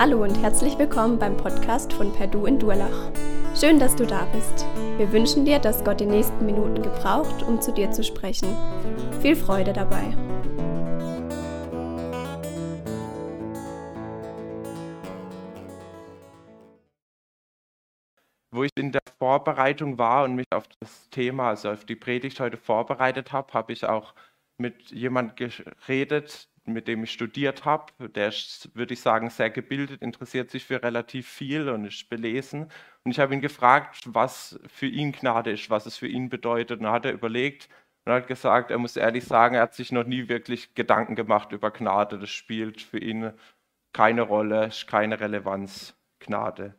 Hallo und herzlich willkommen beim Podcast von Perdu in Durlach. Schön, dass du da bist. Wir wünschen dir, dass Gott die nächsten Minuten gebraucht, um zu dir zu sprechen. Viel Freude dabei. Wo ich in der Vorbereitung war und mich auf das Thema, also auf die Predigt heute vorbereitet habe, habe ich auch mit jemandem geredet, mit dem ich studiert habe. Der ist, würde ich sagen, sehr gebildet, interessiert sich für relativ viel und ist belesen. Und ich habe ihn gefragt, was für ihn Gnade ist, was es für ihn bedeutet. Und dann hat er überlegt und hat gesagt, er muss ehrlich sagen, er hat sich noch nie wirklich Gedanken gemacht über Gnade. Das spielt für ihn keine Rolle, keine Relevanz, Gnade.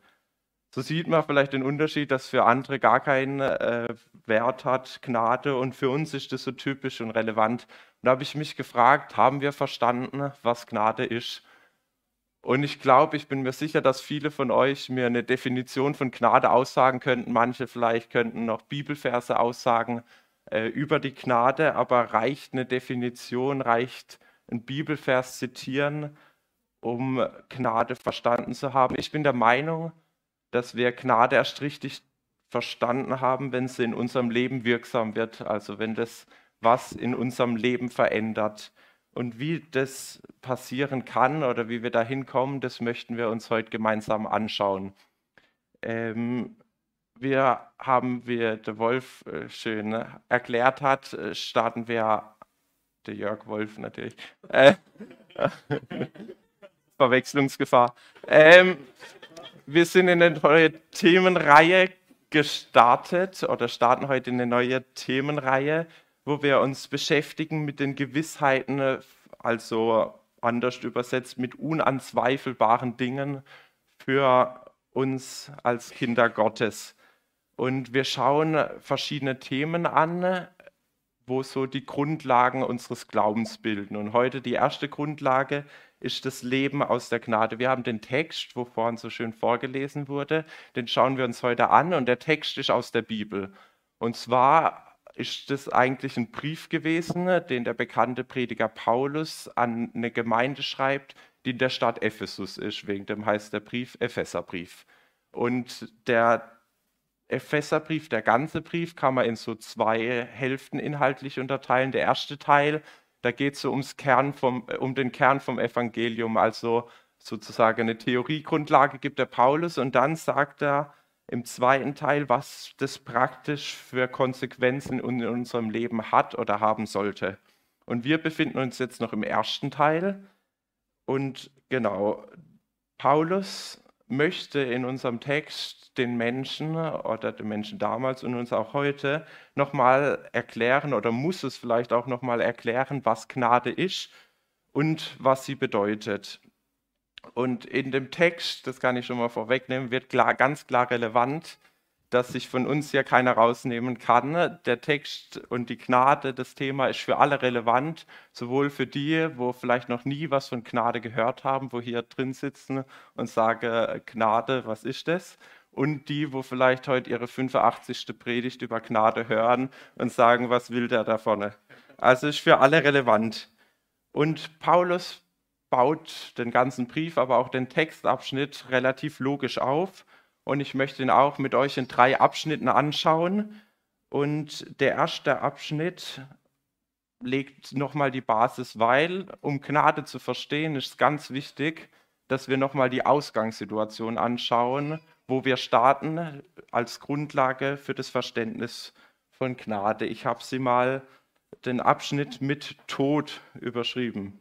So sieht man vielleicht den Unterschied, dass für andere gar keinen äh, Wert hat, Gnade, und für uns ist das so typisch und relevant. Und da habe ich mich gefragt, haben wir verstanden, was Gnade ist? Und ich glaube, ich bin mir sicher, dass viele von euch mir eine Definition von Gnade aussagen könnten. Manche vielleicht könnten noch Bibelverse aussagen äh, über die Gnade, aber reicht eine Definition, reicht ein Bibelvers zitieren, um Gnade verstanden zu haben? Ich bin der Meinung, dass wir Gnade erst richtig verstanden haben, wenn sie in unserem Leben wirksam wird, also wenn das was in unserem Leben verändert. Und wie das passieren kann oder wie wir da hinkommen, das möchten wir uns heute gemeinsam anschauen. Ähm, wir haben, wie der Wolf äh, schön erklärt hat, äh, starten wir, der Jörg Wolf natürlich, äh, Verwechslungsgefahr. Ähm, wir sind in eine neue Themenreihe gestartet oder starten heute in eine neue Themenreihe, wo wir uns beschäftigen mit den Gewissheiten, also anders übersetzt mit unanzweifelbaren Dingen für uns als Kinder Gottes. Und wir schauen verschiedene Themen an, wo so die Grundlagen unseres Glaubens bilden. Und heute die erste Grundlage ist das Leben aus der Gnade. Wir haben den Text, wo vorhin so schön vorgelesen wurde, den schauen wir uns heute an und der Text ist aus der Bibel. Und zwar ist das eigentlich ein Brief gewesen, den der bekannte Prediger Paulus an eine Gemeinde schreibt, die in der Stadt Ephesus ist. Wegen dem heißt der Brief Epheserbrief. Und der Epheserbrief, der ganze Brief, kann man in so zwei Hälften inhaltlich unterteilen. Der erste Teil da geht es so ums Kern vom, äh, um den Kern vom Evangelium, also sozusagen eine Theoriegrundlage gibt der Paulus und dann sagt er im zweiten Teil, was das praktisch für Konsequenzen in unserem Leben hat oder haben sollte. Und wir befinden uns jetzt noch im ersten Teil. Und genau, Paulus möchte in unserem Text den Menschen oder den Menschen damals und uns auch heute nochmal erklären oder muss es vielleicht auch nochmal erklären, was Gnade ist und was sie bedeutet. Und in dem Text, das kann ich schon mal vorwegnehmen, wird klar, ganz klar relevant, dass sich von uns hier keiner rausnehmen kann. Der Text und die Gnade, das Thema ist für alle relevant, sowohl für die, wo vielleicht noch nie was von Gnade gehört haben, wo hier drin sitzen und sagen, Gnade, was ist das? und die, wo vielleicht heute ihre 85. Predigt über Gnade hören und sagen, was will der da vorne? Also ist für alle relevant. Und Paulus baut den ganzen Brief, aber auch den Textabschnitt relativ logisch auf. Und ich möchte ihn auch mit euch in drei Abschnitten anschauen. Und der erste Abschnitt legt nochmal die Basis, weil, um Gnade zu verstehen, ist es ganz wichtig, dass wir nochmal die Ausgangssituation anschauen wo wir starten als Grundlage für das Verständnis von Gnade. Ich habe sie mal den Abschnitt mit Tod überschrieben.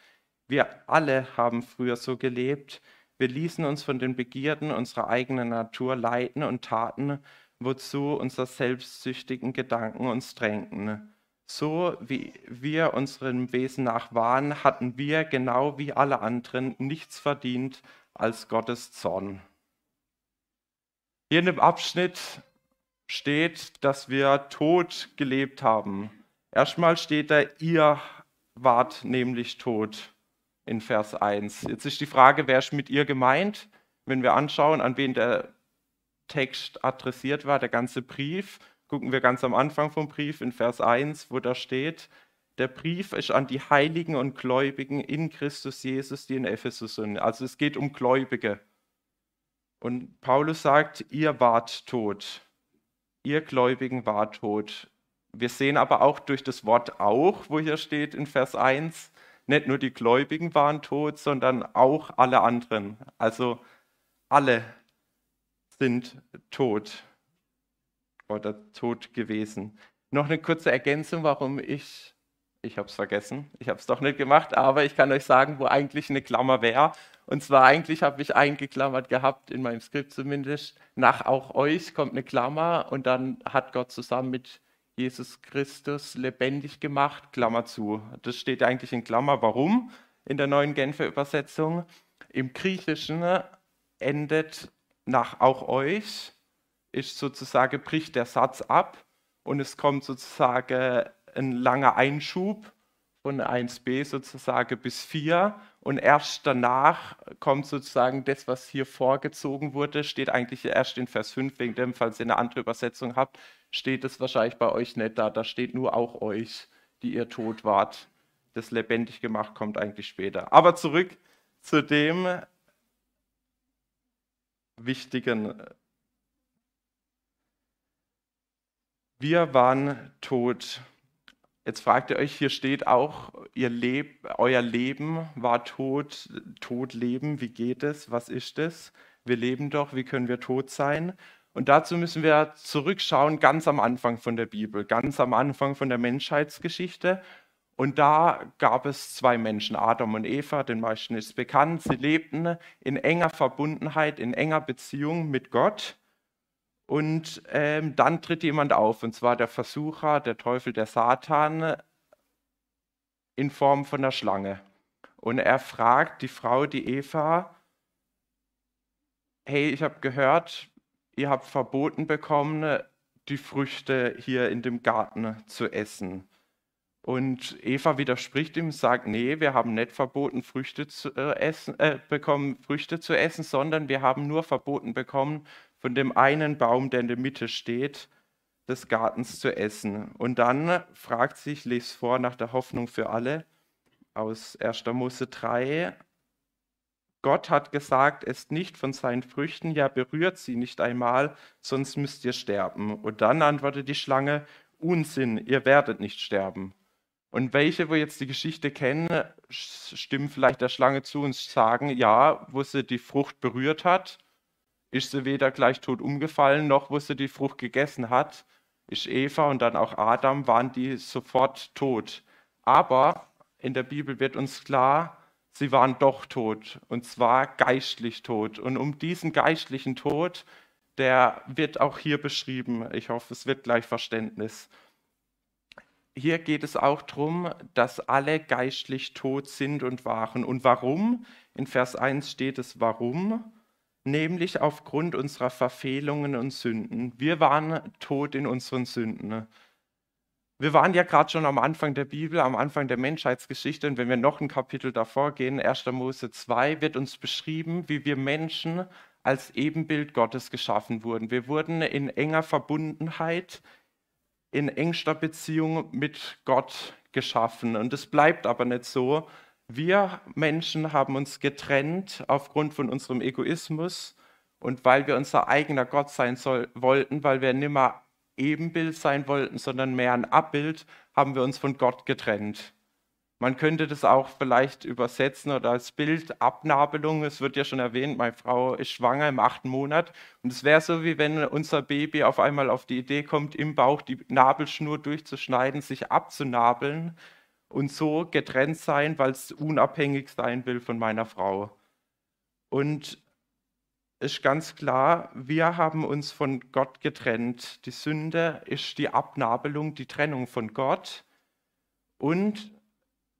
Wir alle haben früher so gelebt, wir ließen uns von den Begierden unserer eigenen Natur leiten und taten, wozu unsere selbstsüchtigen Gedanken uns drängten. So wie wir unserem Wesen nach waren, hatten wir genau wie alle anderen nichts verdient als Gottes Zorn. Hier in dem Abschnitt steht, dass wir tot gelebt haben. Erstmal steht da, ihr wart nämlich tot in Vers 1. Jetzt ist die Frage, wer ist mit ihr gemeint? Wenn wir anschauen, an wen der Text adressiert war, der ganze Brief, gucken wir ganz am Anfang vom Brief in Vers 1, wo da steht, der Brief ist an die Heiligen und Gläubigen in Christus Jesus, die in Ephesus sind. Also es geht um Gläubige. Und Paulus sagt, ihr wart tot. Ihr Gläubigen wart tot. Wir sehen aber auch durch das Wort auch, wo hier steht in Vers 1, nicht nur die Gläubigen waren tot, sondern auch alle anderen. Also alle sind tot oder tot gewesen. Noch eine kurze Ergänzung, warum ich, ich habe es vergessen, ich habe es doch nicht gemacht, aber ich kann euch sagen, wo eigentlich eine Klammer wäre. Und zwar eigentlich habe ich eingeklammert gehabt, in meinem Skript zumindest, nach auch euch kommt eine Klammer und dann hat Gott zusammen mit Jesus Christus lebendig gemacht, Klammer zu. Das steht eigentlich in Klammer. Warum? In der neuen Genfer Übersetzung. Im Griechischen endet nach auch euch, ist sozusagen, bricht der Satz ab und es kommt sozusagen ein langer Einschub von 1b sozusagen bis 4 und erst danach kommt sozusagen das, was hier vorgezogen wurde, steht eigentlich erst in Vers 5, wegen dem, falls ihr eine andere Übersetzung habt, steht es wahrscheinlich bei euch nicht da. Da steht nur auch euch, die ihr tot wart. Das lebendig gemacht kommt eigentlich später. Aber zurück zu dem wichtigen. Wir waren tot. Jetzt fragt ihr euch, hier steht auch, Leb, euer Leben war tot, tot leben, wie geht es, was ist es? Wir leben doch, wie können wir tot sein? Und dazu müssen wir zurückschauen, ganz am Anfang von der Bibel, ganz am Anfang von der Menschheitsgeschichte. Und da gab es zwei Menschen, Adam und Eva, den meisten ist bekannt. Sie lebten in enger Verbundenheit, in enger Beziehung mit Gott. Und ähm, dann tritt jemand auf, und zwar der Versucher, der Teufel, der Satan, in Form von einer Schlange. Und er fragt die Frau, die Eva, hey, ich habe gehört, ihr habt verboten bekommen, die Früchte hier in dem Garten zu essen. Und Eva widerspricht ihm, sagt, nee, wir haben nicht verboten, Früchte zu äh, essen, äh, bekommen, Früchte zu essen, sondern wir haben nur verboten bekommen, von dem einen Baum, der in der Mitte steht, des Gartens zu essen. Und dann fragt sich, ich vor nach der Hoffnung für alle aus 1. Mose 3, Gott hat gesagt, esst nicht von seinen Früchten, ja berührt sie nicht einmal, sonst müsst ihr sterben. Und dann antwortet die Schlange, Unsinn, ihr werdet nicht sterben. Und welche, wo jetzt die Geschichte kennen, stimmen vielleicht der Schlange zu und sagen, ja, wo sie die Frucht berührt hat, ist sie weder gleich tot umgefallen, noch wo sie die Frucht gegessen hat, ist Eva und dann auch Adam, waren die sofort tot. Aber in der Bibel wird uns klar, sie waren doch tot, und zwar geistlich tot. Und um diesen geistlichen Tod, der wird auch hier beschrieben. Ich hoffe, es wird gleich Verständnis. Hier geht es auch darum, dass alle geistlich tot sind und waren. Und warum? In Vers 1 steht es warum, nämlich aufgrund unserer Verfehlungen und Sünden. Wir waren tot in unseren Sünden. Wir waren ja gerade schon am Anfang der Bibel, am Anfang der Menschheitsgeschichte. Und wenn wir noch ein Kapitel davor gehen, 1. Mose 2, wird uns beschrieben, wie wir Menschen als Ebenbild Gottes geschaffen wurden. Wir wurden in enger Verbundenheit, in engster Beziehung mit Gott geschaffen. Und es bleibt aber nicht so. Wir Menschen haben uns getrennt aufgrund von unserem Egoismus und weil wir unser eigener Gott sein soll, wollten, weil wir nimmer Ebenbild sein wollten, sondern mehr ein Abbild, haben wir uns von Gott getrennt. Man könnte das auch vielleicht übersetzen oder als Bild Abnabelung. Es wird ja schon erwähnt, meine Frau ist schwanger im achten Monat. Und es wäre so, wie wenn unser Baby auf einmal auf die Idee kommt, im Bauch die Nabelschnur durchzuschneiden, sich abzunabeln und so getrennt sein, weil es unabhängig sein will von meiner Frau. Und ist ganz klar, wir haben uns von Gott getrennt. Die Sünde ist die Abnabelung, die Trennung von Gott. Und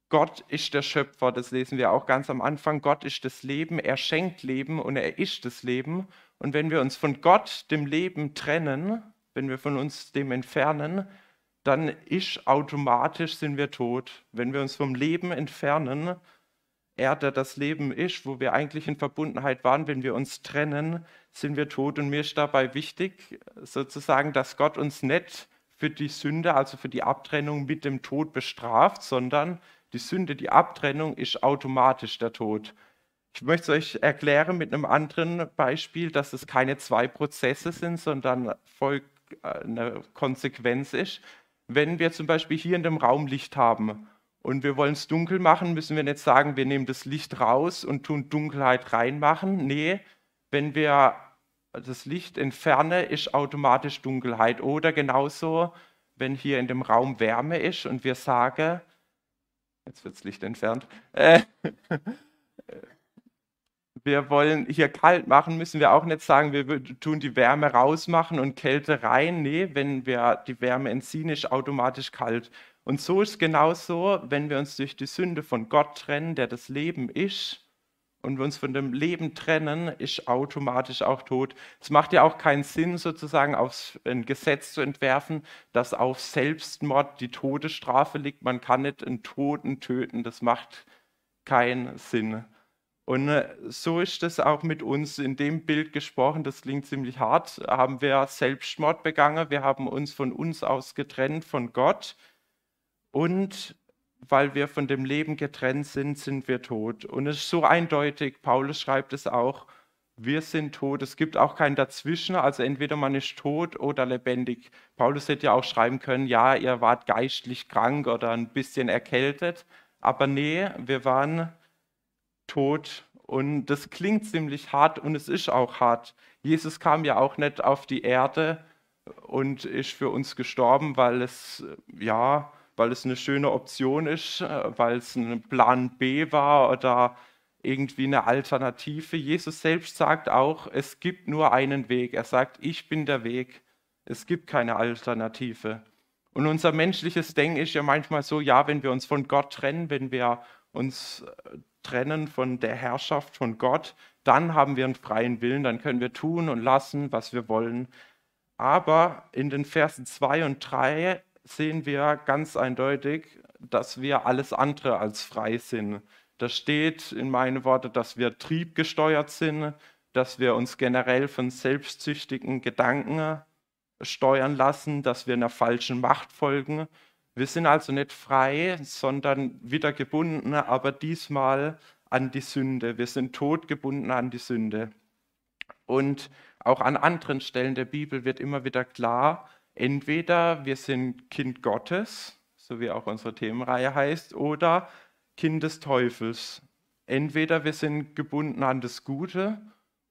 Gott ist der Schöpfer, das lesen wir auch ganz am Anfang. Gott ist das Leben, er schenkt Leben und er ist das Leben. Und wenn wir uns von Gott, dem Leben, trennen, wenn wir von uns dem entfernen, dann ist automatisch sind wir tot. Wenn wir uns vom Leben entfernen, er, der das Leben ist, wo wir eigentlich in Verbundenheit waren, wenn wir uns trennen, sind wir tot. Und mir ist dabei wichtig, sozusagen, dass Gott uns nicht für die Sünde, also für die Abtrennung mit dem Tod bestraft, sondern die Sünde, die Abtrennung ist automatisch der Tod. Ich möchte es euch erklären mit einem anderen Beispiel, dass es keine zwei Prozesse sind, sondern äh, eine Konsequenz ist. Wenn wir zum Beispiel hier in dem Raum Licht haben und wir wollen es dunkel machen, müssen wir nicht sagen, wir nehmen das Licht raus und tun Dunkelheit reinmachen. Nee, wenn wir das Licht entfernen, ist automatisch Dunkelheit. Oder genauso, wenn hier in dem Raum Wärme ist und wir sagen, jetzt wird das Licht entfernt, äh, wir wollen hier kalt machen, müssen wir auch nicht sagen, wir tun die Wärme rausmachen und Kälte rein. Nee, wenn wir die Wärme entziehen, ist automatisch kalt. Und so ist es genauso, wenn wir uns durch die Sünde von Gott trennen, der das Leben ist, und wir uns von dem Leben trennen, ist automatisch auch tot. Es macht ja auch keinen Sinn, sozusagen auf ein Gesetz zu entwerfen, dass auf Selbstmord die Todesstrafe liegt. Man kann nicht einen Toten töten, das macht keinen Sinn. Und äh, so ist es auch mit uns in dem Bild gesprochen, das klingt ziemlich hart, haben wir Selbstmord begangen, wir haben uns von uns aus getrennt von Gott. Und weil wir von dem Leben getrennt sind, sind wir tot. Und es ist so eindeutig, Paulus schreibt es auch, wir sind tot, es gibt auch kein Dazwischen, also entweder man ist tot oder lebendig. Paulus hätte ja auch schreiben können, ja, ihr wart geistlich krank oder ein bisschen erkältet, aber nee, wir waren tot und das klingt ziemlich hart und es ist auch hart. Jesus kam ja auch nicht auf die Erde und ist für uns gestorben, weil es ja weil es eine schöne Option ist, weil es ein Plan B war oder irgendwie eine Alternative. Jesus selbst sagt auch, es gibt nur einen Weg. Er sagt, ich bin der Weg. Es gibt keine Alternative. Und unser menschliches Denken ist ja manchmal so, ja, wenn wir uns von Gott trennen, wenn wir uns äh, trennen von der Herrschaft von Gott, dann haben wir einen freien Willen, dann können wir tun und lassen, was wir wollen. Aber in den Versen 2 und 3 sehen wir ganz eindeutig, dass wir alles andere als frei sind. Da steht in meinen Worten, dass wir triebgesteuert sind, dass wir uns generell von selbstsüchtigen Gedanken steuern lassen, dass wir einer falschen Macht folgen. Wir sind also nicht frei, sondern wieder gebunden, aber diesmal an die Sünde. Wir sind totgebunden an die Sünde. Und auch an anderen Stellen der Bibel wird immer wieder klar, Entweder wir sind Kind Gottes, so wie auch unsere Themenreihe heißt, oder Kind des Teufels. Entweder wir sind gebunden an das Gute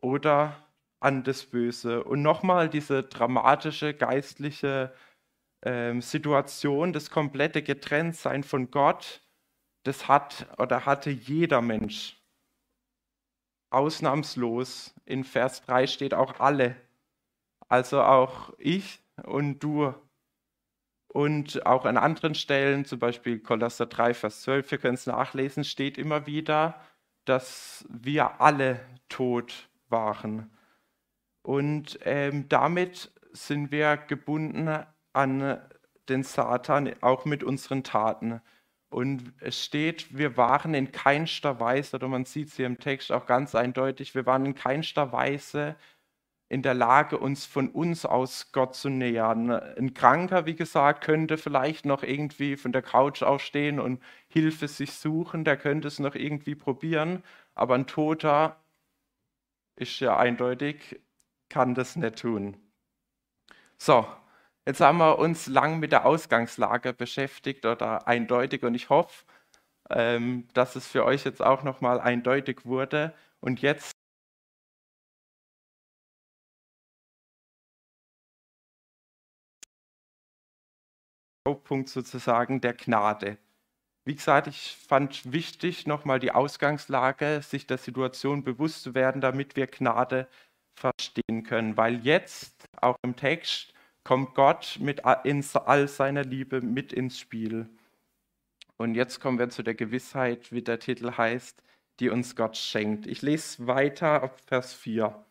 oder an das Böse. Und nochmal diese dramatische geistliche äh, Situation, das komplette Getrenntsein von Gott, das hat oder hatte jeder Mensch. Ausnahmslos. In Vers 3 steht auch alle. Also auch ich und du. Und auch an anderen Stellen, zum Beispiel Kolosser 3, Vers 12, wir können es nachlesen, steht immer wieder, dass wir alle tot waren. Und ähm, damit sind wir gebunden an den Satan, auch mit unseren Taten. Und es steht, wir waren in keinster Weise, oder man sieht es hier im Text auch ganz eindeutig, wir waren in keinster Weise in der Lage, uns von uns aus Gott zu nähern. Ein Kranker, wie gesagt, könnte vielleicht noch irgendwie von der Couch aufstehen und Hilfe sich suchen, der könnte es noch irgendwie probieren, aber ein Toter ist ja eindeutig, kann das nicht tun. So, jetzt haben wir uns lang mit der Ausgangslage beschäftigt oder eindeutig und ich hoffe, ähm, dass es für euch jetzt auch nochmal eindeutig wurde. Und jetzt Hauptpunkt sozusagen der Gnade. Wie gesagt, ich fand wichtig, nochmal die Ausgangslage, sich der Situation bewusst zu werden, damit wir Gnade verstehen können. Weil jetzt, auch im Text, kommt Gott mit in all seiner Liebe mit ins Spiel. Und jetzt kommen wir zu der Gewissheit, wie der Titel heißt, die uns Gott schenkt. Ich lese weiter ab Vers 4.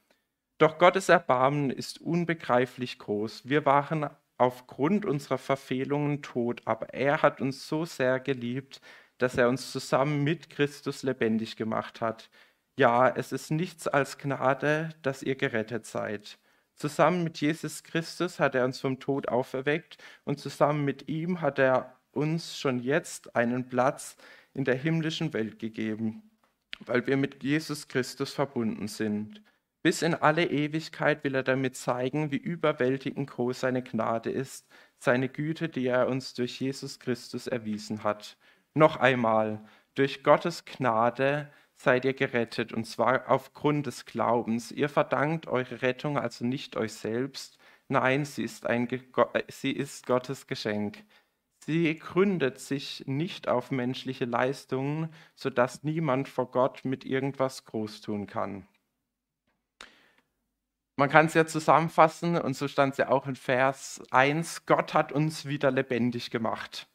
Doch Gottes Erbarmen ist unbegreiflich groß. Wir waren aufgrund unserer Verfehlungen tot, aber er hat uns so sehr geliebt, dass er uns zusammen mit Christus lebendig gemacht hat. Ja, es ist nichts als Gnade, dass ihr gerettet seid. Zusammen mit Jesus Christus hat er uns vom Tod auferweckt und zusammen mit ihm hat er uns schon jetzt einen Platz in der himmlischen Welt gegeben, weil wir mit Jesus Christus verbunden sind. Bis in alle Ewigkeit will er damit zeigen, wie überwältigend groß seine Gnade ist, seine Güte, die er uns durch Jesus Christus erwiesen hat. Noch einmal, durch Gottes Gnade seid ihr gerettet, und zwar aufgrund des Glaubens. Ihr verdankt eure Rettung also nicht euch selbst, nein, sie ist, ein, sie ist Gottes Geschenk. Sie gründet sich nicht auf menschliche Leistungen, sodass niemand vor Gott mit irgendwas groß tun kann. Man kann es ja zusammenfassen, und so stand es ja auch in Vers 1, Gott hat uns wieder lebendig gemacht.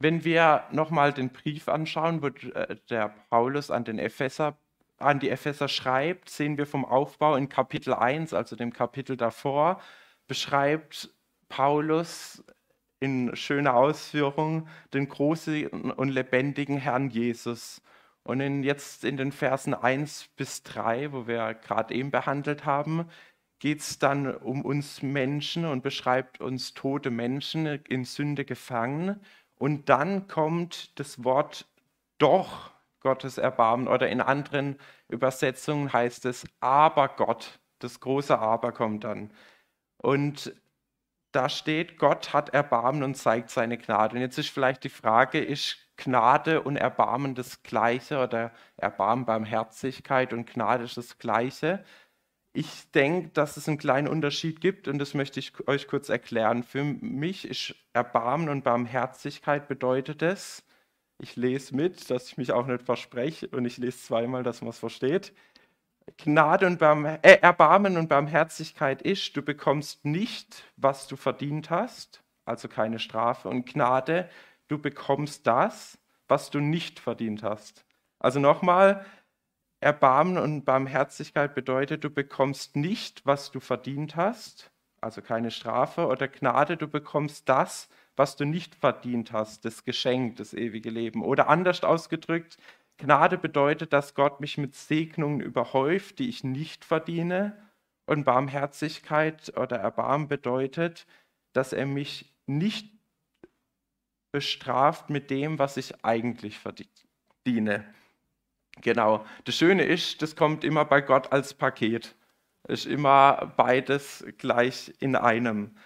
Wenn wir nochmal den Brief anschauen, wo äh, der Paulus an, den Epheser, an die Epheser schreibt, sehen wir vom Aufbau in Kapitel 1, also dem Kapitel davor, beschreibt Paulus in schöner Ausführung den großen und lebendigen Herrn Jesus. Und in, jetzt in den Versen 1 bis 3, wo wir gerade eben behandelt haben, geht es dann um uns Menschen und beschreibt uns tote Menschen in Sünde gefangen und dann kommt das Wort doch Gottes Erbarmen oder in anderen Übersetzungen heißt es aber Gott. Das große Aber kommt dann. Und da steht, Gott hat Erbarmen und zeigt seine Gnade. Und jetzt ist vielleicht die Frage, ist Gnade und Erbarmen das Gleiche oder Erbarmen, Barmherzigkeit und Gnade ist das Gleiche? Ich denke, dass es einen kleinen Unterschied gibt und das möchte ich euch kurz erklären. Für mich ist Erbarmen und Barmherzigkeit bedeutet es, ich lese mit, dass ich mich auch nicht verspreche und ich lese zweimal, dass man es versteht. Gnade und Barm äh, Erbarmen und Barmherzigkeit ist, du bekommst nicht, was du verdient hast, also keine Strafe. Und Gnade, du bekommst das, was du nicht verdient hast. Also nochmal, Erbarmen und Barmherzigkeit bedeutet, du bekommst nicht, was du verdient hast, also keine Strafe, oder Gnade, du bekommst das, was du nicht verdient hast, das Geschenk, das ewige Leben. Oder anders ausgedrückt, Gnade bedeutet, dass Gott mich mit Segnungen überhäuft, die ich nicht verdiene. Und Barmherzigkeit oder Erbarmen bedeutet, dass er mich nicht bestraft mit dem, was ich eigentlich verdiene. Genau. Das Schöne ist, das kommt immer bei Gott als Paket. Ist immer beides gleich in einem.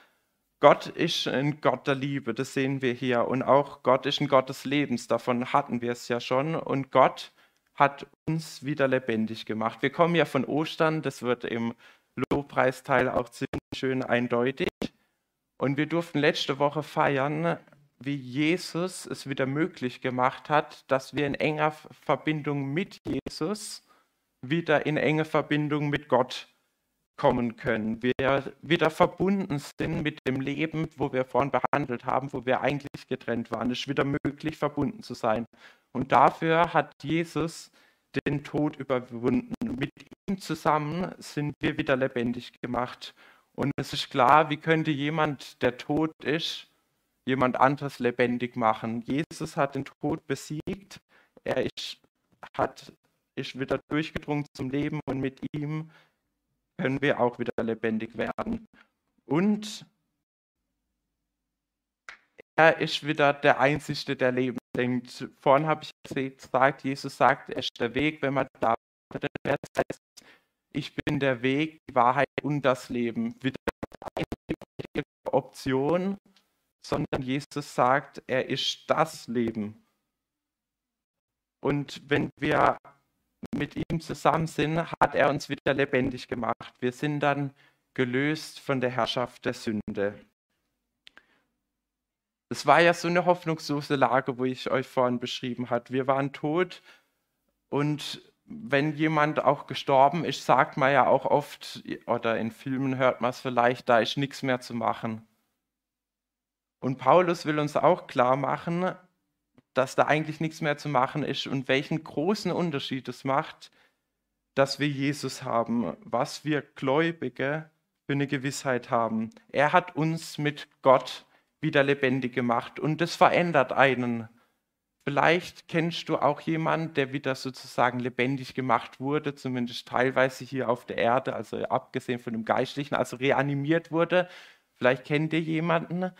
Gott ist ein Gott der Liebe, das sehen wir hier. Und auch Gott ist ein Gott des Lebens, davon hatten wir es ja schon. Und Gott hat uns wieder lebendig gemacht. Wir kommen ja von Ostern, das wird im Lobpreisteil auch ziemlich schön eindeutig. Und wir durften letzte Woche feiern, wie Jesus es wieder möglich gemacht hat, dass wir in enger Verbindung mit Jesus wieder in enge Verbindung mit Gott kommen können. Wir wieder verbunden sind mit dem Leben, wo wir vorhin behandelt haben, wo wir eigentlich getrennt waren. Es ist wieder möglich, verbunden zu sein. Und dafür hat Jesus den Tod überwunden. Mit ihm zusammen sind wir wieder lebendig gemacht. Und es ist klar, wie könnte jemand, der tot ist, jemand anderes lebendig machen. Jesus hat den Tod besiegt. Er ist, hat, ist wieder durchgedrungen zum Leben und mit ihm können wir auch wieder lebendig werden. Und er ist wieder der Einzige, der Leben denkt. Vorhin habe ich gesagt, Jesus sagt, er ist der Weg, wenn man da heißt, ich bin der Weg, die Wahrheit und das Leben. Wieder eine Option, sondern Jesus sagt, er ist das Leben. Und wenn wir mit ihm zusammen sind, hat er uns wieder lebendig gemacht. Wir sind dann gelöst von der Herrschaft der Sünde. Es war ja so eine hoffnungslose Lage, wo ich euch vorhin beschrieben habe. Wir waren tot und wenn jemand auch gestorben ist, sagt man ja auch oft, oder in Filmen hört man es vielleicht, da ist nichts mehr zu machen. Und Paulus will uns auch klar machen, dass da eigentlich nichts mehr zu machen ist und welchen großen Unterschied es macht, dass wir Jesus haben, was wir Gläubige für eine Gewissheit haben. Er hat uns mit Gott wieder lebendig gemacht und das verändert einen. Vielleicht kennst du auch jemanden, der wieder sozusagen lebendig gemacht wurde, zumindest teilweise hier auf der Erde, also abgesehen von dem Geistlichen, also reanimiert wurde. Vielleicht kennt ihr jemanden.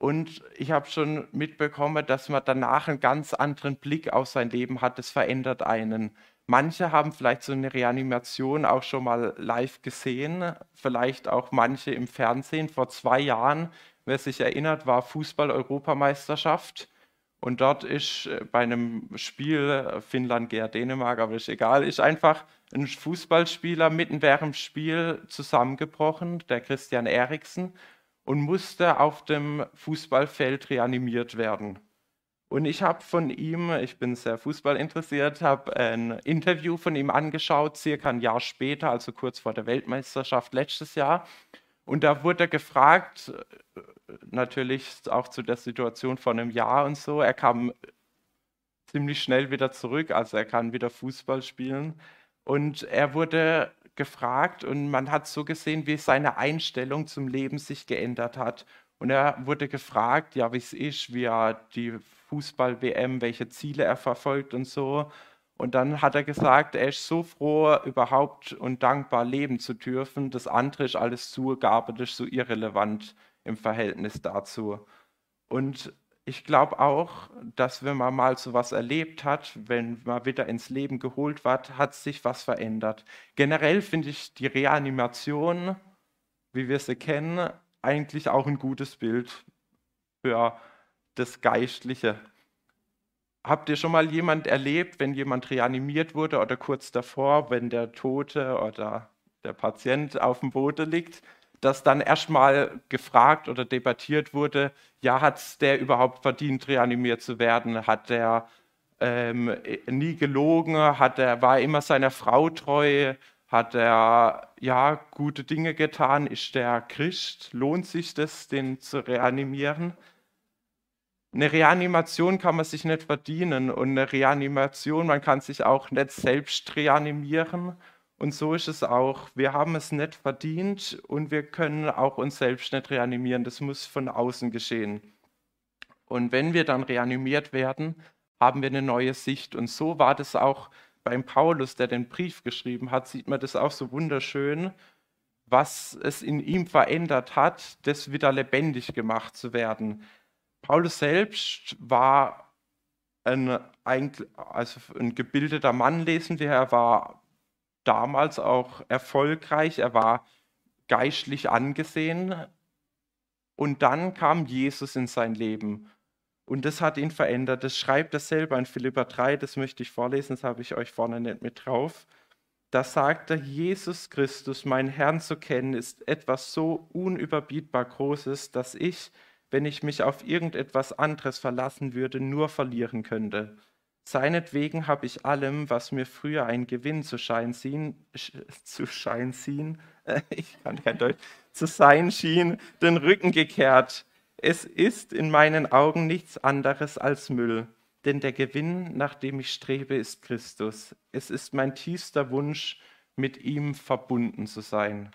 Und ich habe schon mitbekommen, dass man danach einen ganz anderen Blick auf sein Leben hat. Das verändert einen. Manche haben vielleicht so eine Reanimation auch schon mal live gesehen, vielleicht auch manche im Fernsehen. Vor zwei Jahren, wer sich erinnert, war Fußball-Europameisterschaft. Und dort ist äh, bei einem Spiel äh, Finnland gegen Dänemark, aber ist egal, ist einfach ein Fußballspieler mitten während dem Spiel zusammengebrochen, der Christian Eriksen, und musste auf dem Fußballfeld reanimiert werden. Und ich habe von ihm, ich bin sehr Fußball interessiert, habe ein Interview von ihm angeschaut, circa ein Jahr später, also kurz vor der Weltmeisterschaft letztes Jahr. Und da wurde er gefragt, natürlich auch zu der Situation vor einem Jahr und so. Er kam ziemlich schnell wieder zurück, also er kann wieder Fußball spielen. Und er wurde gefragt und man hat so gesehen, wie seine Einstellung zum Leben sich geändert hat. Und er wurde gefragt, ja, wie es ist, wie er die Fußball-WM, welche Ziele er verfolgt und so. Und dann hat er gesagt, er ist so froh, überhaupt und dankbar leben zu dürfen. Das andere ist alles Zugabe, das ist so irrelevant im Verhältnis dazu. Und ich glaube auch, dass wenn man mal so was erlebt hat, wenn man wieder ins Leben geholt wird, hat sich was verändert. Generell finde ich die Reanimation, wie wir sie kennen, eigentlich auch ein gutes Bild für das Geistliche. Habt ihr schon mal jemand erlebt, wenn jemand reanimiert wurde oder kurz davor, wenn der Tote oder der Patient auf dem Boden liegt, dass dann erstmal gefragt oder debattiert wurde, ja, hat der überhaupt verdient, reanimiert zu werden? Hat der ähm, nie gelogen? Hat er, war immer seiner Frau treu? Hat er ja gute Dinge getan? Ist der Christ? Lohnt sich das, den zu reanimieren? Eine Reanimation kann man sich nicht verdienen und eine Reanimation, man kann sich auch nicht selbst reanimieren. Und so ist es auch. Wir haben es nicht verdient und wir können auch uns selbst nicht reanimieren. Das muss von außen geschehen. Und wenn wir dann reanimiert werden, haben wir eine neue Sicht. Und so war das auch beim Paulus, der den Brief geschrieben hat, sieht man das auch so wunderschön, was es in ihm verändert hat, das wieder lebendig gemacht zu werden. Paulus selbst war ein, also ein gebildeter Mann, lesen wir. Er war damals auch erfolgreich, er war geistlich angesehen. Und dann kam Jesus in sein Leben. Und das hat ihn verändert. Das schreibt er selber in Philippa 3, das möchte ich vorlesen, das habe ich euch vorne nicht mit drauf. Da sagt er, Jesus Christus, mein Herrn zu kennen, ist etwas so unüberbietbar Großes, dass ich, wenn ich mich auf irgendetwas anderes verlassen würde, nur verlieren könnte. Seinetwegen habe ich allem, was mir früher ein Gewinn zu schein schien, zu schein schien, ich kann kein Deutsch, zu sein schien, den Rücken gekehrt. Es ist in meinen Augen nichts anderes als Müll, denn der Gewinn, nach dem ich strebe, ist Christus. Es ist mein tiefster Wunsch, mit ihm verbunden zu sein.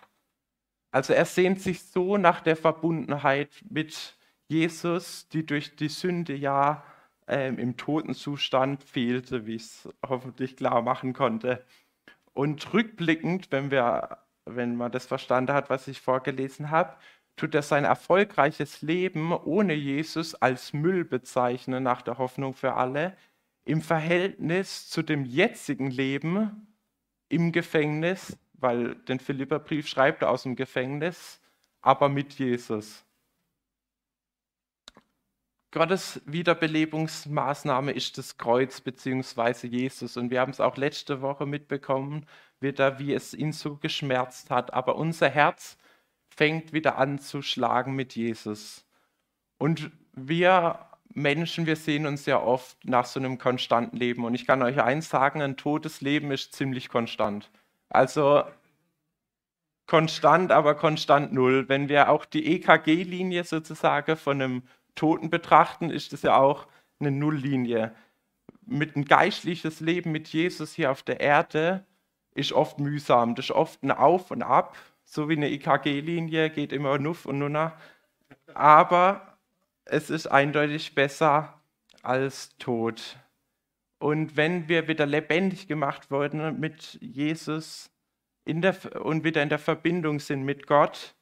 Also er sehnt sich so nach der Verbundenheit mit Jesus, die durch die Sünde ja ähm, im Totenzustand fehlte, wie ich es hoffentlich klar machen konnte. Und rückblickend, wenn, wir, wenn man das verstanden hat, was ich vorgelesen habe, tut er sein erfolgreiches Leben ohne Jesus als Müll bezeichnen, nach der Hoffnung für alle, im Verhältnis zu dem jetzigen Leben im Gefängnis, weil den Philipperbrief schreibt er aus dem Gefängnis, aber mit Jesus. Gottes Wiederbelebungsmaßnahme ist das Kreuz bzw. Jesus. Und wir haben es auch letzte Woche mitbekommen, wieder, wie es ihn so geschmerzt hat. Aber unser Herz fängt wieder an zu schlagen mit Jesus. Und wir Menschen, wir sehen uns ja oft nach so einem konstanten Leben. Und ich kann euch eins sagen, ein totes Leben ist ziemlich konstant. Also konstant, aber konstant null. Wenn wir auch die EKG-Linie sozusagen von einem Toten betrachten, ist es ja auch eine Nulllinie. Mit ein geistliches Leben mit Jesus hier auf der Erde ist oft mühsam. Das ist oft ein Auf und Ab, so wie eine IKG-Linie, geht immer nuff und nunna. Aber es ist eindeutig besser als tot. Und wenn wir wieder lebendig gemacht wurden mit Jesus der, und wieder in der Verbindung sind mit Gott,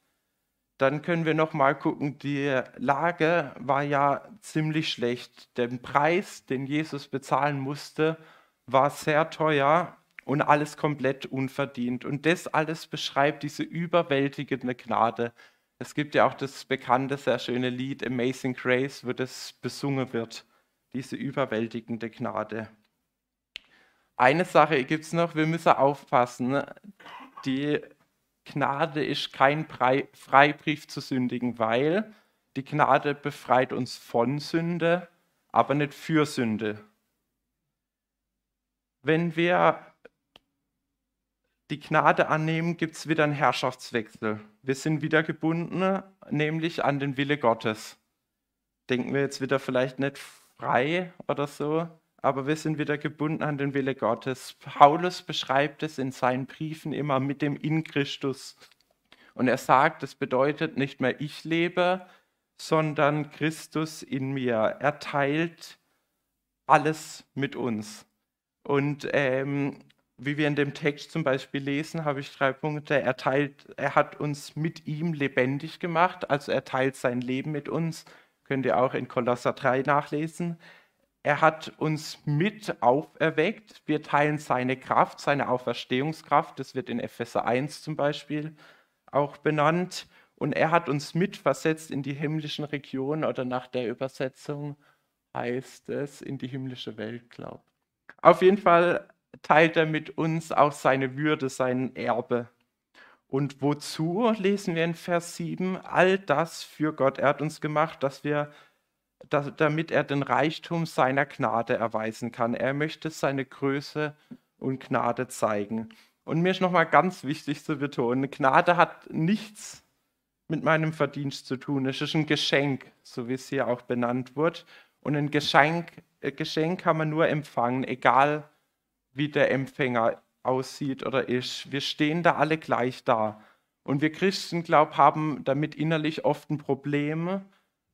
dann können wir noch mal gucken, die Lage war ja ziemlich schlecht. Der Preis, den Jesus bezahlen musste, war sehr teuer und alles komplett unverdient. Und das alles beschreibt diese überwältigende Gnade. Es gibt ja auch das bekannte, sehr schöne Lied Amazing Grace, wo das besungen wird, diese überwältigende Gnade. Eine Sache gibt es noch, wir müssen aufpassen. Die Gnade ist kein Freibrief zu sündigen, weil die Gnade befreit uns von Sünde, aber nicht für Sünde. Wenn wir die Gnade annehmen, gibt es wieder einen Herrschaftswechsel. Wir sind wieder gebunden, nämlich an den Wille Gottes. Denken wir jetzt wieder vielleicht nicht frei oder so, aber wir sind wieder gebunden an den Wille Gottes. Paulus beschreibt es in seinen Briefen immer mit dem in Christus. Und er sagt, es bedeutet nicht mehr ich lebe, sondern Christus in mir. Er teilt alles mit uns. Und ähm, wie wir in dem Text zum Beispiel lesen, habe ich drei Punkte. Er, teilt, er hat uns mit ihm lebendig gemacht, also er teilt sein Leben mit uns. Könnt ihr auch in Kolosser 3 nachlesen. Er hat uns mit auferweckt. Wir teilen seine Kraft, seine Auferstehungskraft. Das wird in Epheser 1 zum Beispiel auch benannt. Und er hat uns mitversetzt in die himmlischen Regionen oder nach der Übersetzung heißt es in die himmlische Welt, glaube. Auf jeden Fall teilt er mit uns auch seine Würde, sein Erbe. Und wozu lesen wir in Vers 7? All das für Gott. Er hat uns gemacht, dass wir damit er den Reichtum seiner Gnade erweisen kann. Er möchte seine Größe und Gnade zeigen. Und mir ist nochmal ganz wichtig zu betonen, Gnade hat nichts mit meinem Verdienst zu tun. Es ist ein Geschenk, so wie es hier auch benannt wird. Und ein Geschenk, ein äh, Geschenk kann man nur empfangen, egal wie der Empfänger aussieht oder ist. Wir stehen da alle gleich da. Und wir Christen, glaube haben damit innerlich oft ein Problem,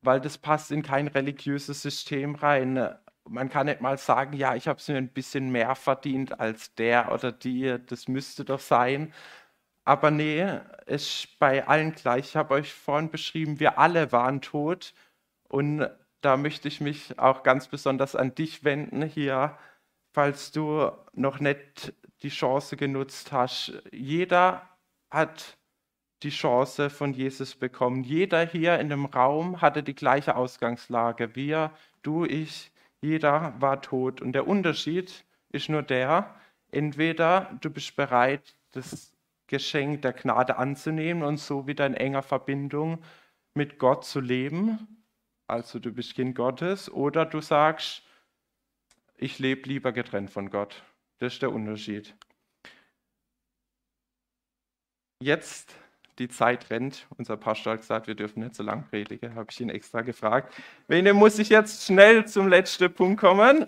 weil das passt in kein religiöses System rein. Man kann nicht mal sagen, ja, ich habe es mir ein bisschen mehr verdient als der oder die, das müsste doch sein. Aber nee, ist bei allen gleich. Ich habe euch vorhin beschrieben, wir alle waren tot. Und da möchte ich mich auch ganz besonders an dich wenden hier, falls du noch nicht die Chance genutzt hast. Jeder hat die Chance von Jesus bekommen. Jeder hier in dem Raum hatte die gleiche Ausgangslage. Wir, du, ich, jeder war tot. Und der Unterschied ist nur der, entweder du bist bereit, das Geschenk der Gnade anzunehmen und so wieder in enger Verbindung mit Gott zu leben, also du bist Kind Gottes, oder du sagst, ich lebe lieber getrennt von Gott. Das ist der Unterschied. Jetzt die Zeit rennt. Unser Pastor hat gesagt, wir dürfen nicht so lang predigen, habe ich ihn extra gefragt. Wegen muss ich jetzt schnell zum letzten Punkt kommen.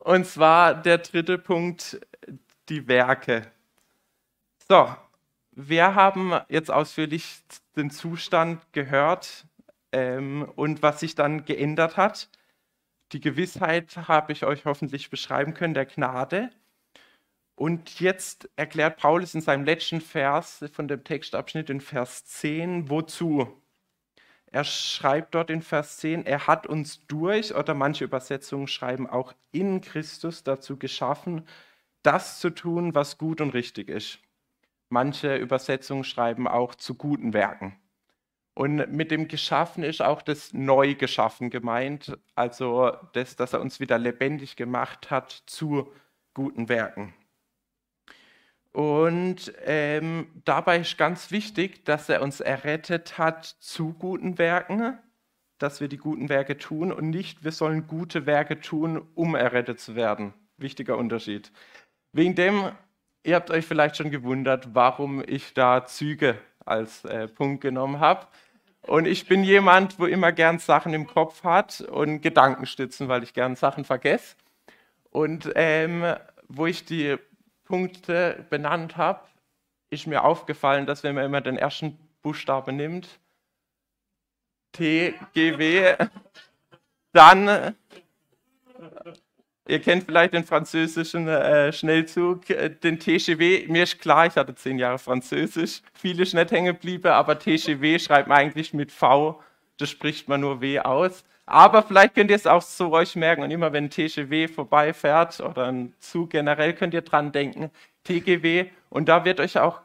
Und zwar der dritte Punkt, die Werke. So, wir haben jetzt ausführlich den Zustand gehört ähm, und was sich dann geändert hat. Die Gewissheit habe ich euch hoffentlich beschreiben können, der Gnade. Und jetzt erklärt Paulus in seinem letzten Vers von dem Textabschnitt in Vers 10, wozu? Er schreibt dort in Vers 10, er hat uns durch, oder manche Übersetzungen schreiben auch in Christus dazu geschaffen, das zu tun, was gut und richtig ist. Manche Übersetzungen schreiben auch zu guten Werken. Und mit dem Geschaffen ist auch das Neugeschaffen gemeint, also das, dass er uns wieder lebendig gemacht hat zu guten Werken. Und ähm, dabei ist ganz wichtig, dass er uns errettet hat zu guten Werken, dass wir die guten Werke tun und nicht, wir sollen gute Werke tun, um errettet zu werden. Wichtiger Unterschied. Wegen dem, ihr habt euch vielleicht schon gewundert, warum ich da Züge als äh, Punkt genommen habe. Und ich bin jemand, wo immer gern Sachen im Kopf hat und Gedankenstützen, weil ich gern Sachen vergesse. Und ähm, wo ich die Punkte benannt habe, ist mir aufgefallen, dass wenn man immer den ersten Buchstaben nimmt, T, G, W, dann Ihr kennt vielleicht den französischen äh, Schnellzug, äh, den TGW. Mir ist klar, ich hatte zehn Jahre Französisch, viele ist nicht hängen geblieben, aber TGW schreibt man eigentlich mit V, das spricht man nur W aus. Aber vielleicht könnt ihr es auch so euch merken und immer wenn ein TGW vorbeifährt oder ein Zug generell, könnt ihr dran denken, TGW. Und da wird euch auch,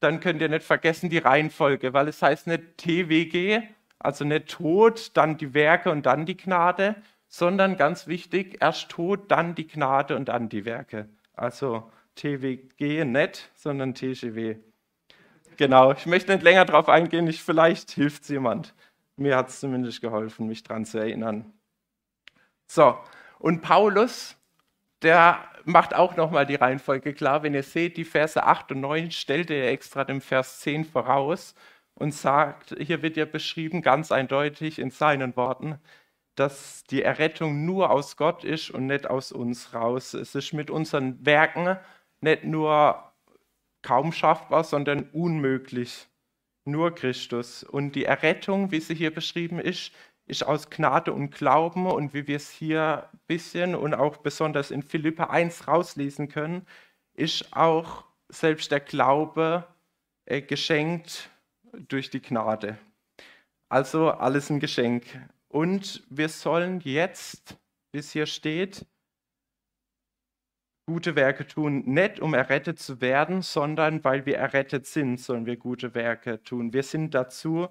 dann könnt ihr nicht vergessen die Reihenfolge, weil es heißt nicht TWG, also nicht Tod, dann die Werke und dann die Gnade, sondern ganz wichtig, erst Tod, dann die Gnade und dann die Werke. Also TWG nicht, sondern TGW. Genau, ich möchte nicht länger darauf eingehen, ich, vielleicht hilft es jemand. Mir hat es zumindest geholfen, mich daran zu erinnern. So, und Paulus, der macht auch nochmal die Reihenfolge klar. Wenn ihr seht, die Verse 8 und 9 stellt er extra dem Vers 10 voraus und sagt, hier wird ja beschrieben, ganz eindeutig in seinen Worten, dass die Errettung nur aus Gott ist und nicht aus uns raus. Es ist mit unseren Werken nicht nur kaum schaffbar, sondern unmöglich. Nur Christus. Und die Errettung, wie sie hier beschrieben ist, ist aus Gnade und Glauben. Und wie wir es hier ein bisschen und auch besonders in Philippa 1 rauslesen können, ist auch selbst der Glaube äh, geschenkt durch die Gnade. Also alles ein Geschenk. Und wir sollen jetzt, wie es hier steht, gute Werke tun, nicht um errettet zu werden, sondern weil wir errettet sind, sollen wir gute Werke tun. Wir sind dazu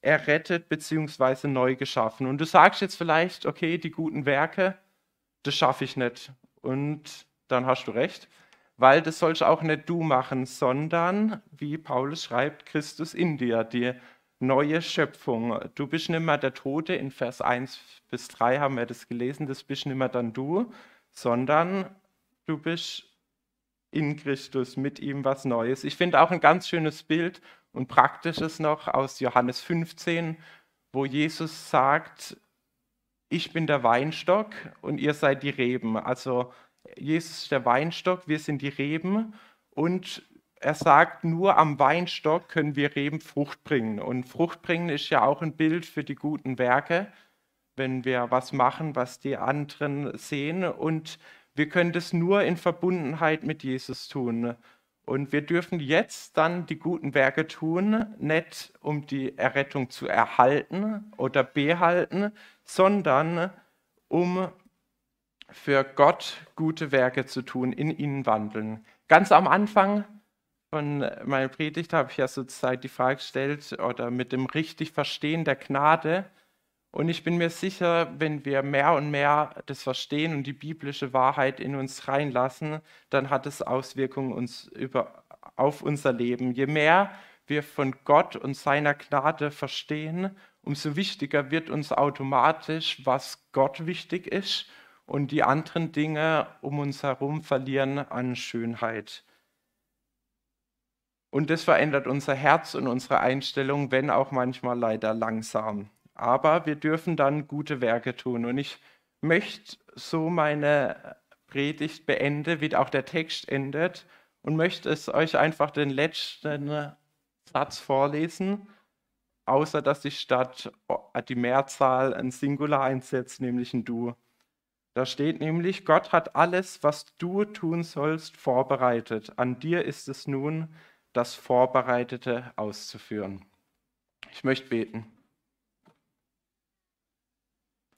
errettet bzw. neu geschaffen. Und du sagst jetzt vielleicht, okay, die guten Werke, das schaffe ich nicht. Und dann hast du recht, weil das sollst auch nicht du machen, sondern, wie Paulus schreibt, Christus in dir, die neue Schöpfung. Du bist nicht mehr der Tote, in Vers 1 bis 3 haben wir das gelesen, das bist nicht mehr dann du, sondern du bist in Christus, mit ihm was Neues. Ich finde auch ein ganz schönes Bild und praktisches noch aus Johannes 15, wo Jesus sagt, ich bin der Weinstock und ihr seid die Reben. Also Jesus ist der Weinstock, wir sind die Reben und er sagt, nur am Weinstock können wir Reben Frucht bringen. Und Frucht bringen ist ja auch ein Bild für die guten Werke, wenn wir was machen, was die anderen sehen. Und wir können das nur in Verbundenheit mit Jesus tun. Und wir dürfen jetzt dann die guten Werke tun, nicht um die Errettung zu erhalten oder behalten, sondern um für Gott gute Werke zu tun, in ihnen wandeln. Ganz am Anfang von meiner Predigt habe ich ja sozusagen die Frage gestellt, oder mit dem richtig Verstehen der Gnade. Und ich bin mir sicher, wenn wir mehr und mehr das Verstehen und die biblische Wahrheit in uns reinlassen, dann hat es Auswirkungen uns über, auf unser Leben. Je mehr wir von Gott und seiner Gnade verstehen, umso wichtiger wird uns automatisch, was Gott wichtig ist und die anderen Dinge um uns herum verlieren an Schönheit. Und das verändert unser Herz und unsere Einstellung, wenn auch manchmal leider langsam. Aber wir dürfen dann gute Werke tun. Und ich möchte so meine Predigt beenden, wie auch der Text endet, und möchte es euch einfach den letzten Satz vorlesen, außer dass ich statt die Mehrzahl ein Singular einsetze, nämlich ein Du. Da steht nämlich, Gott hat alles, was du tun sollst, vorbereitet. An dir ist es nun, das Vorbereitete auszuführen. Ich möchte beten.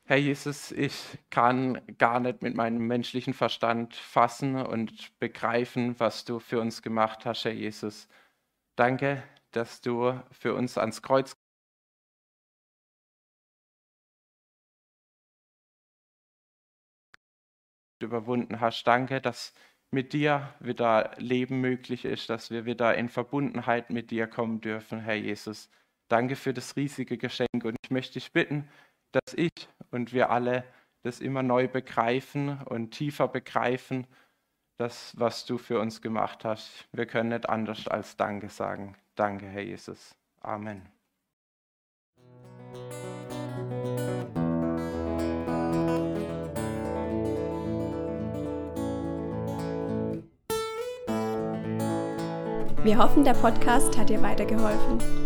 Herr Jesus, ich kann gar nicht mit meinem menschlichen Verstand fassen und begreifen, was du für uns gemacht hast, Herr Jesus. Danke, dass du für uns ans Kreuz überwunden hast. Danke, dass mit dir wieder Leben möglich ist, dass wir wieder in Verbundenheit mit dir kommen dürfen, Herr Jesus. Danke für das riesige Geschenk und ich möchte dich bitten, dass ich und wir alle das immer neu begreifen und tiefer begreifen, das, was du für uns gemacht hast. Wir können nicht anders als Danke sagen. Danke, Herr Jesus. Amen. Wir hoffen, der Podcast hat dir weitergeholfen.